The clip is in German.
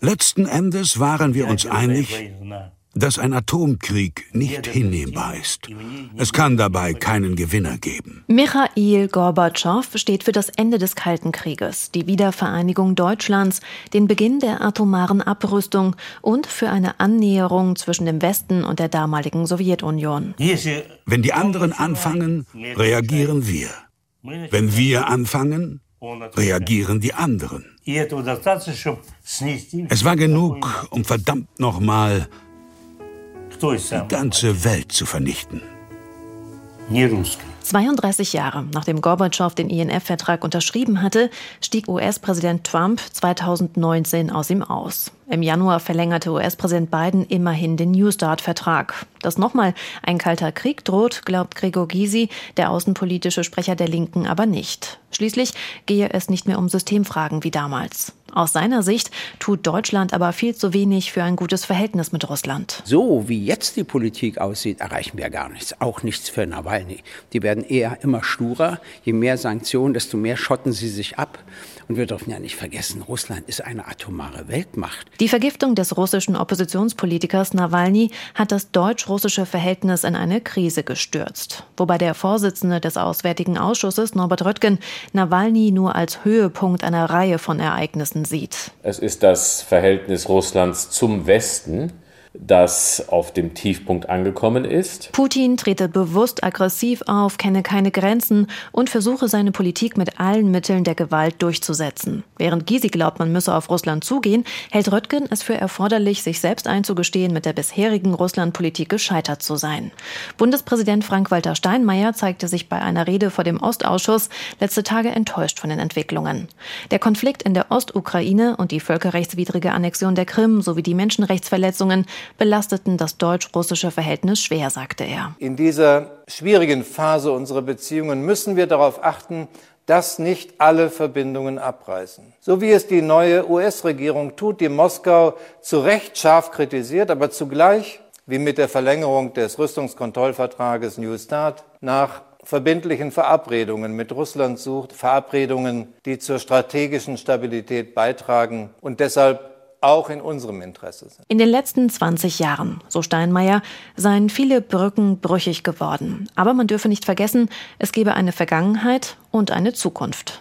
Letzten Endes waren wir uns einig, dass ein Atomkrieg nicht hinnehmbar ist. Es kann dabei keinen Gewinner geben. Michail Gorbatschow steht für das Ende des Kalten Krieges, die Wiedervereinigung Deutschlands, den Beginn der atomaren Abrüstung und für eine Annäherung zwischen dem Westen und der damaligen Sowjetunion. Wenn die anderen anfangen, reagieren wir. Wenn wir anfangen, reagieren die anderen. Es war genug, um verdammt nochmal die ganze Welt zu vernichten. 32 Jahre nachdem Gorbatschow den INF-Vertrag unterschrieben hatte, stieg US-Präsident Trump 2019 aus ihm aus. Im Januar verlängerte US-Präsident Biden immerhin den New Start-Vertrag. Dass nochmal ein kalter Krieg droht, glaubt Gregor Gysi, der außenpolitische Sprecher der Linken, aber nicht. Schließlich gehe es nicht mehr um Systemfragen wie damals. Aus seiner Sicht tut Deutschland aber viel zu wenig für ein gutes Verhältnis mit Russland. So wie jetzt die Politik aussieht, erreichen wir gar nichts. Auch nichts für Nawalny. Die werden eher immer sturer. Je mehr Sanktionen, desto mehr schotten sie sich ab. Und wir dürfen ja nicht vergessen, Russland ist eine atomare Weltmacht. Die Vergiftung des russischen Oppositionspolitikers Nawalny hat das deutsch-russische Verhältnis in eine Krise gestürzt. Wobei der Vorsitzende des Auswärtigen Ausschusses, Norbert Röttgen, Nawalny nur als Höhepunkt einer Reihe von Ereignissen sieht. Es ist das Verhältnis Russlands zum Westen, das auf dem Tiefpunkt angekommen ist. Putin trete bewusst aggressiv auf, kenne keine Grenzen und versuche seine Politik mit allen Mitteln der Gewalt durchzusetzen. Während Gysi glaubt, man müsse auf Russland zugehen, hält Röttgen es für erforderlich, sich selbst einzugestehen, mit der bisherigen Russlandpolitik gescheitert zu sein. Bundespräsident Frank-Walter Steinmeier zeigte sich bei einer Rede vor dem Ostausschuss letzte Tage enttäuscht von den Entwicklungen. Der Konflikt in der Ostukraine und die völkerrechtswidrige Annexion der Krim sowie die Menschenrechtsverletzungen belasteten das deutsch-russische Verhältnis schwer, sagte er. In dieser schwierigen Phase unserer Beziehungen müssen wir darauf achten, dass nicht alle Verbindungen abreißen. So wie es die neue US-Regierung tut, die Moskau zu Recht scharf kritisiert, aber zugleich, wie mit der Verlängerung des Rüstungskontrollvertrages New Start, nach verbindlichen Verabredungen mit Russland sucht, Verabredungen, die zur strategischen Stabilität beitragen und deshalb auch in unserem Interesse sind. In den letzten 20 Jahren, so Steinmeier, seien viele Brücken brüchig geworden. Aber man dürfe nicht vergessen, es gebe eine Vergangenheit und eine Zukunft.